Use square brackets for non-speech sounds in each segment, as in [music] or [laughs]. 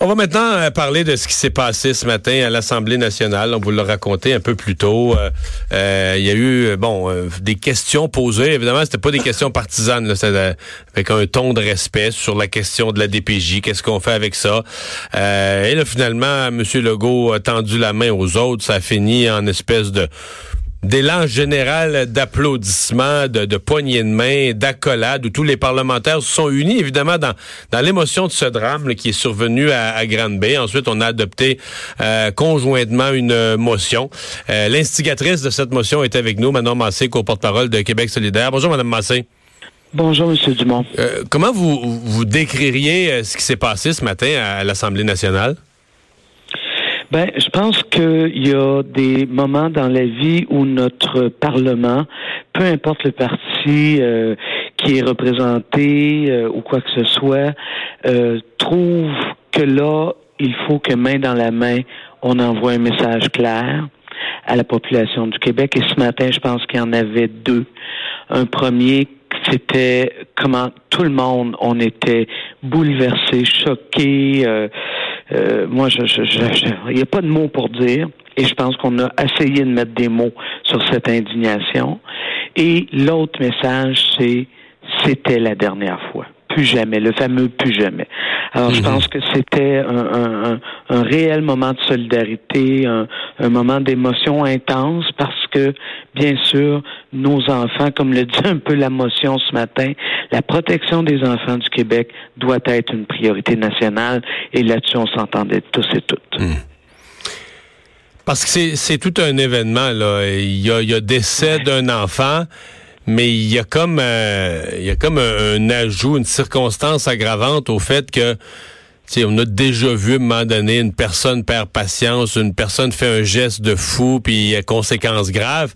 On va maintenant euh, parler de ce qui s'est passé ce matin à l'Assemblée nationale. On vous l'a raconté un peu plus tôt. Euh, euh, il y a eu bon des questions posées. Évidemment, c'était pas des questions partisanes. C'était avec un ton de respect sur la question de la DPJ. Qu'est-ce qu'on fait avec ça? Et là, finalement, M. Legault a tendu la main aux autres. Ça a fini en espèce de d'élan général d'applaudissements, de, de poignées de main, d'accolades, où tous les parlementaires se sont unis, évidemment, dans, dans l'émotion de ce drame qui est survenu à, à Grande Bay. Ensuite, on a adopté euh, conjointement une motion. Euh, l'instigatrice de cette motion est avec nous, Manon Massé, co-porte-parole de Québec solidaire. Bonjour, Madame Massé. Bonjour, M. Dumont. Euh, comment vous, vous décririez ce qui s'est passé ce matin à l'Assemblée nationale? Ben, je pense qu'il y a des moments dans la vie où notre Parlement, peu importe le parti euh, qui est représenté euh, ou quoi que ce soit, euh, trouve que là, il faut que main dans la main, on envoie un message clair à la population du Québec. Et ce matin, je pense qu'il y en avait deux. Un premier c'était comment tout le monde, on était bouleversé, choqué. Euh, euh, moi, je, il n'y a pas de mots pour dire. Et je pense qu'on a essayé de mettre des mots sur cette indignation. Et l'autre message, c'est c'était la dernière fois plus jamais, le fameux plus jamais. Alors, je mhm. pense que c'était un, réel moment de solidarité, un, moment d'émotion intense parce que, bien sûr, nos enfants, comme le dit [laughs] un peu la motion ce matin, la protection des enfants du Québec doit être une priorité nationale et là-dessus, on s'entendait tous et toutes. Mhm. Parce que c'est tout un événement, là. Il y a, il y a décès d'un enfant mais il y a comme euh, il y a comme un, ajout, une circonstance aggravante au fait que on a déjà vu à un moment donné une personne perd patience, une personne fait un geste de fou, puis il y a conséquences graves.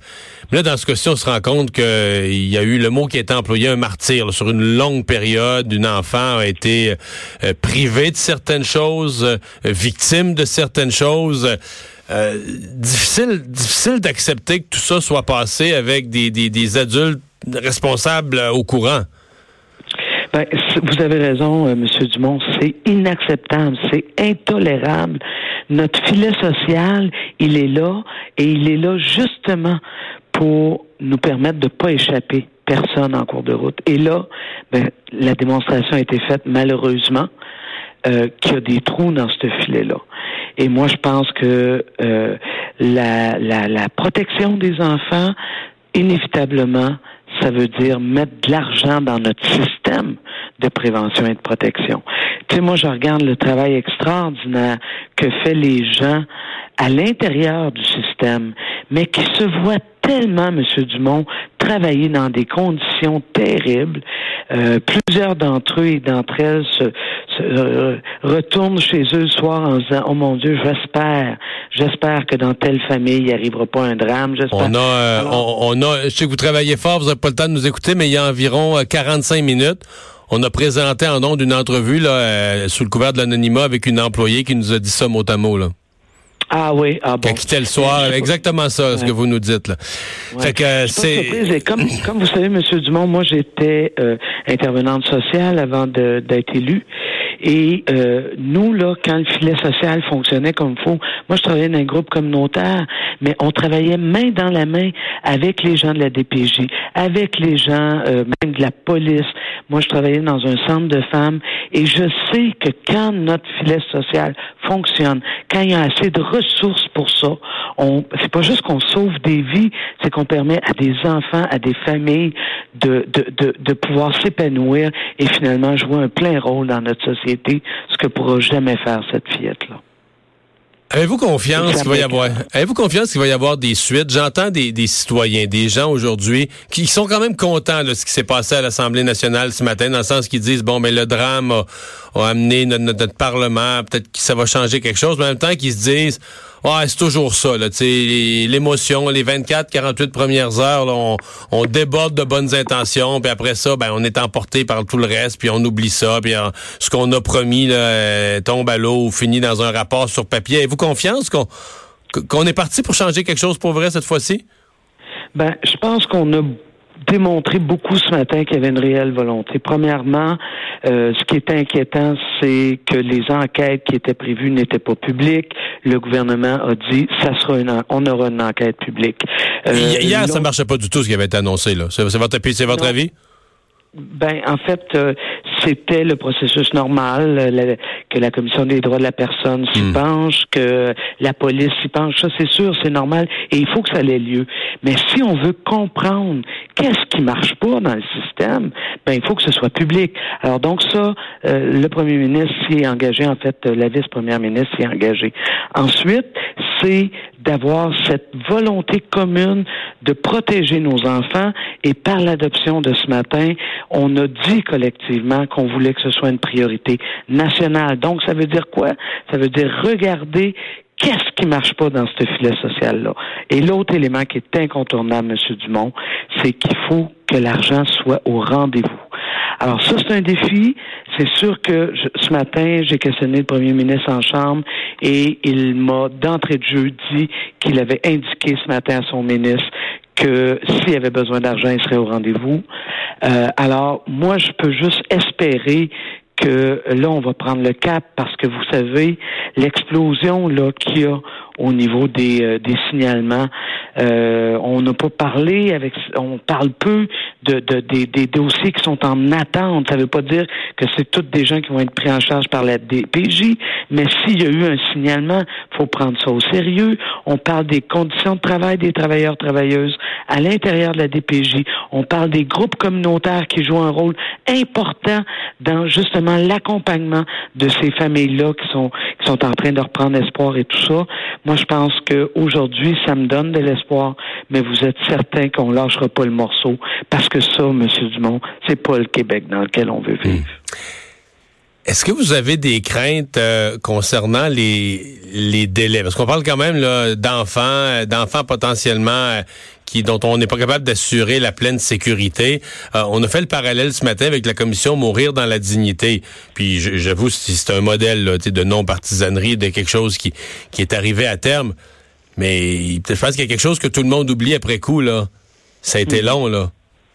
Mais là, dans ce cas-ci, on se rend compte qu'il y a eu le mot qui a été employé, un martyr. sur une longue période, une enfant a été euh, privée de certaines choses, euh, victime de certaines choses. Euh, difficile, difficile d'accepter que tout ça soit passé avec des, des, adultes responsables au courant. Ben, vous avez raison, euh, M. Dumont. C'est inacceptable, c'est intolérable. Notre filet social, il est là et il est là justement pour nous permettre de ne pas échapper personne en cours de route. Et là, ben, la démonstration a été faite malheureusement euh, qu'il y a des trous dans ce filet-là. Et moi, je pense que euh, la, la, la protection des enfants, inévitablement, ça veut dire mettre de l'argent dans notre système de prévention et de protection. Tu sais, moi, je regarde le travail extraordinaire que fait les gens à l'intérieur du système, mais qui se voient tellement, M. Dumont, travailler dans des conditions terribles. Euh, plusieurs d'entre eux et d'entre elles se, euh, retournent chez eux le soir en disant Oh mon Dieu, j'espère, j'espère que dans telle famille, il n'y arrivera pas un drame. On a, euh, on, a, je sais que vous travaillez fort, vous n'avez pas le temps de nous écouter, mais il y a environ 45 minutes. On a présenté en nom d'une entrevue là, sous le couvert de l'anonymat avec une employée qui nous a dit ça mot à mot. Là. Ah oui, ah bon. Qui quittait le soir, exactement ça, ce que vous nous dites là. Fait que c'est. Comme, comme vous savez, Monsieur Dumont, moi j'étais euh, intervenante sociale avant d'être élue. Et euh, nous, là, quand le filet social fonctionnait comme il faut, moi, je travaillais dans un groupe communautaire, mais on travaillait main dans la main avec les gens de la DPJ, avec les gens euh, même de la police. Moi, je travaillais dans un centre de femmes et je sais que quand notre filet social fonctionne, quand il y a assez de ressources pour ça, on c'est pas juste qu'on sauve des vies, c'est qu'on permet à des enfants, à des familles de, de, de, de pouvoir s'épanouir et finalement jouer un plein rôle dans notre société ce que pourra jamais faire cette fillette-là. Avez-vous confiance qu'il va y avoir Avez-vous confiance qu'il va y avoir des suites? J'entends des, citoyens, des gens aujourd'hui qui sont quand même contents de ce qui s'est passé à l'Assemblée nationale ce matin, dans le sens qu'ils disent bon, mais le drame a, amené notre, notre Parlement, peut-être que ça va changer quelque chose, mais en même temps qu'ils se disent Ouais, c'est toujours ça, là. L'émotion, les 24, 48 premières heures, on, on, déborde de bonnes intentions, puis après ça, ben, on est emporté par tout le reste, puis on oublie ça, puis ce qu'on a promis là, euh, tombe à l'eau ou finit dans un rapport sur papier. Avez-vous confiance qu'on qu'on est parti pour changer quelque chose pour vrai cette fois-ci? Ben, je pense qu'on a démontré beaucoup ce matin qu'il y avait une réelle volonté. Premièrement, euh, ce qui est inquiétant, c'est que les enquêtes qui étaient prévues n'étaient pas publiques. Le gouvernement a dit ça sera une on aura une enquête publique. Euh, hier, ça marchait pas du tout ce qui avait été annoncé là. C'est votre, c'est votre avis? Ben, en fait, euh, c'était le processus normal, euh, que la Commission des droits de la personne s'y hmm. penche, que la police s'y penche. Ça, c'est sûr, c'est normal, et il faut que ça ait lieu. Mais si on veut comprendre qu'est-ce qui marche pas dans le système, ben il faut que ce soit public. Alors donc ça, euh, le Premier ministre s'y est engagé. En fait, la vice-première ministre s'y est engagée. Ensuite, d'avoir cette volonté commune de protéger nos enfants et par l'adoption de ce matin, on a dit collectivement qu'on voulait que ce soit une priorité nationale. Donc, ça veut dire quoi? Ça veut dire regarder qu'est-ce qui marche pas dans ce filet social-là. Et l'autre élément qui est incontournable, M. Dumont, c'est qu'il faut que l'argent soit au rendez-vous. Alors ça, c'est un défi. C'est sûr que ce matin, j'ai questionné le premier ministre en chambre et il m'a d'entrée de jeu dit qu'il avait indiqué ce matin à son ministre que s'il avait besoin d'argent, il serait au rendez-vous. Euh, alors, moi, je peux juste espérer que là, on va prendre le cap parce que vous savez, l'explosion là qu'il y a au niveau des, euh, des signalements. Euh, on n'a pas parlé avec, on parle peu de, de des, des, dossiers qui sont en attente. Ça ne veut pas dire que c'est toutes des gens qui vont être pris en charge par la DPJ, mais s'il y a eu un signalement, prendre ça au sérieux. On parle des conditions de travail des travailleurs travailleuses à l'intérieur de la DPJ. On parle des groupes communautaires qui jouent un rôle important dans justement l'accompagnement de ces familles-là qui sont qui sont en train de reprendre espoir et tout ça. Moi, je pense qu'aujourd'hui, ça me donne de l'espoir, mais vous êtes certain qu'on lâchera pas le morceau parce que ça, M. Dumont, c'est pas le Québec dans lequel on veut vivre. Hmm. Est-ce que vous avez des craintes euh, concernant les, les délais? Parce qu'on parle quand même d'enfants, euh, d'enfants potentiellement euh, qui dont on n'est pas capable d'assurer la pleine sécurité. on a fait le parallèle ce matin avec la commission Mourir dans la dignité. Puis j'avoue, c'est un modèle de non-partisanerie, de quelque chose qui, qui est arrivé à terme. Mais je pense qu'il y a quelque chose que tout le monde oublie après coup. là. Ça a été mm. long, là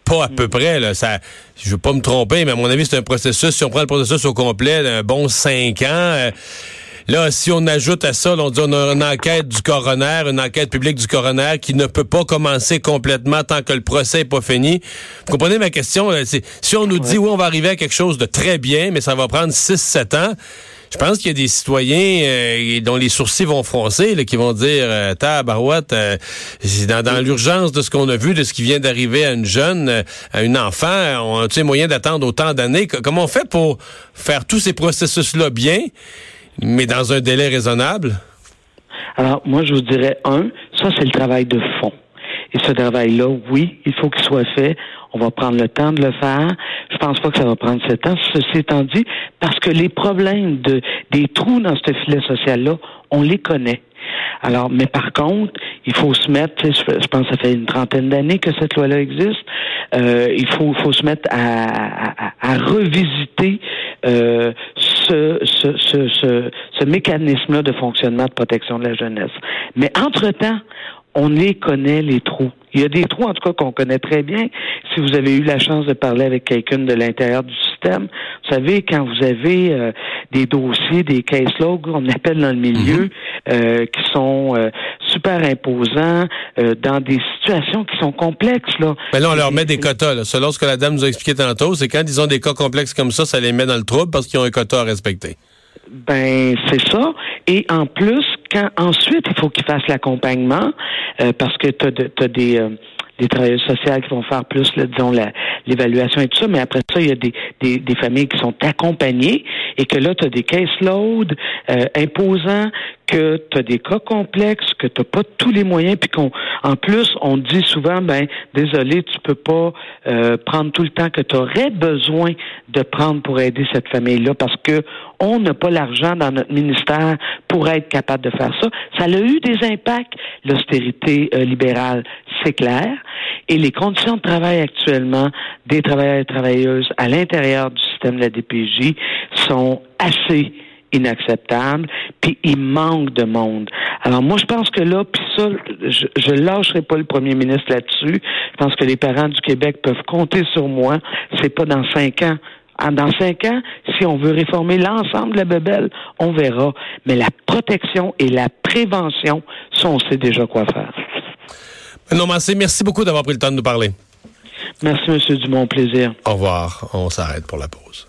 pas à peu près. Là, ça, je veux pas me tromper, mais à mon avis, c'est un processus, si on prend le processus au complet, d'un bon cinq ans. Euh, là, si on ajoute à ça, on dit on a une enquête du coroner, une enquête publique du coroner qui ne peut pas commencer complètement tant que le procès n'est pas fini. Vous comprenez ma question? si on nous dit, oui, on va arriver à quelque chose de très bien, mais ça va prendre 6-7 ans, je pense qu'il y a des citoyens euh, dont les sourcils vont froncer, là, qui vont dire euh, Tabarouette, euh, dans, dans l'urgence de ce qu'on a vu, de ce qui vient d'arriver à une jeune, euh, à une enfant, on a moyen d'attendre autant d'années. Comment on fait pour faire tous ces processus-là bien, mais dans un délai raisonnable? Alors, moi, je vous dirais, un, ça, c'est le travail de fond. Et ce travail-là, oui, il faut qu'il soit fait. On va prendre le temps de le faire. Je pense pas que ça va prendre ce temps. Ceci étant dit, parce que les problèmes de, des trous dans ce filet social-là, on les connaît. Alors, mais par contre, il faut se mettre, je pense que ça fait une trentaine d'années que cette loi-là existe, euh, il faut, faut se mettre à, à, à revisiter euh, ce, ce, ce, ce, ce mécanisme-là de fonctionnement de protection de la jeunesse. Mais entre-temps, on les connaît, les trous. Il y a des trous, en tout cas, qu'on connaît très bien. Si vous avez eu la chance de parler avec quelqu'un de l'intérieur du système, vous savez, quand vous avez euh, des dossiers, des case logs, on appelle dans le milieu, mhm. euh, qui sont euh, super imposants, dans des situations qui sont complexes. Là, Mais là on leur met des quotas. Là. Selon ce que la dame nous a expliqué tantôt, c'est quand ils ont des cas complexes comme ça, ça les met dans le trouble parce qu'ils ont un quota à respecter. Ben, c'est ça. Et en plus, quand ensuite, il faut qu'ils fassent l'accompagnement, euh, parce que tu as, des, euh, des travailleurs sociaux qui vont faire plus, là, l'évaluation et tout ça, mais après ça, il y a des, des familles qui sont accompagnées et que là, tu as des caseloads euh, imposants que tu as des cas complexes, que tu n'as pas tous les moyens, puis qu'on, en plus, on dit souvent, ben, désolé, tu peux pas euh, prendre tout le temps que tu aurais besoin de prendre pour aider cette famille-là, parce que on n'a pas l'argent dans notre ministère pour être capable de faire ça. Ça a eu des impacts, l'austérité euh, libérale, c'est clair, et les conditions de travail actuellement des travailleurs et travailleuses à l'intérieur du système de la DPJ sont assez inacceptable, puis il manque de monde. Alors moi, je pense que là, puis ça, je, je lâcherai pas le premier ministre là-dessus. Je pense que les parents du Québec peuvent compter sur moi. C'est pas dans cinq ans. Ah, dans cinq ans, si on veut réformer l'ensemble de la bebelle, on verra. Mais la protection et la prévention, ça, on sait déjà quoi faire. Non, merci beaucoup d'avoir pris le temps de nous parler. Merci, M. Dumont. Plaisir. Au revoir. On s'arrête pour la pause.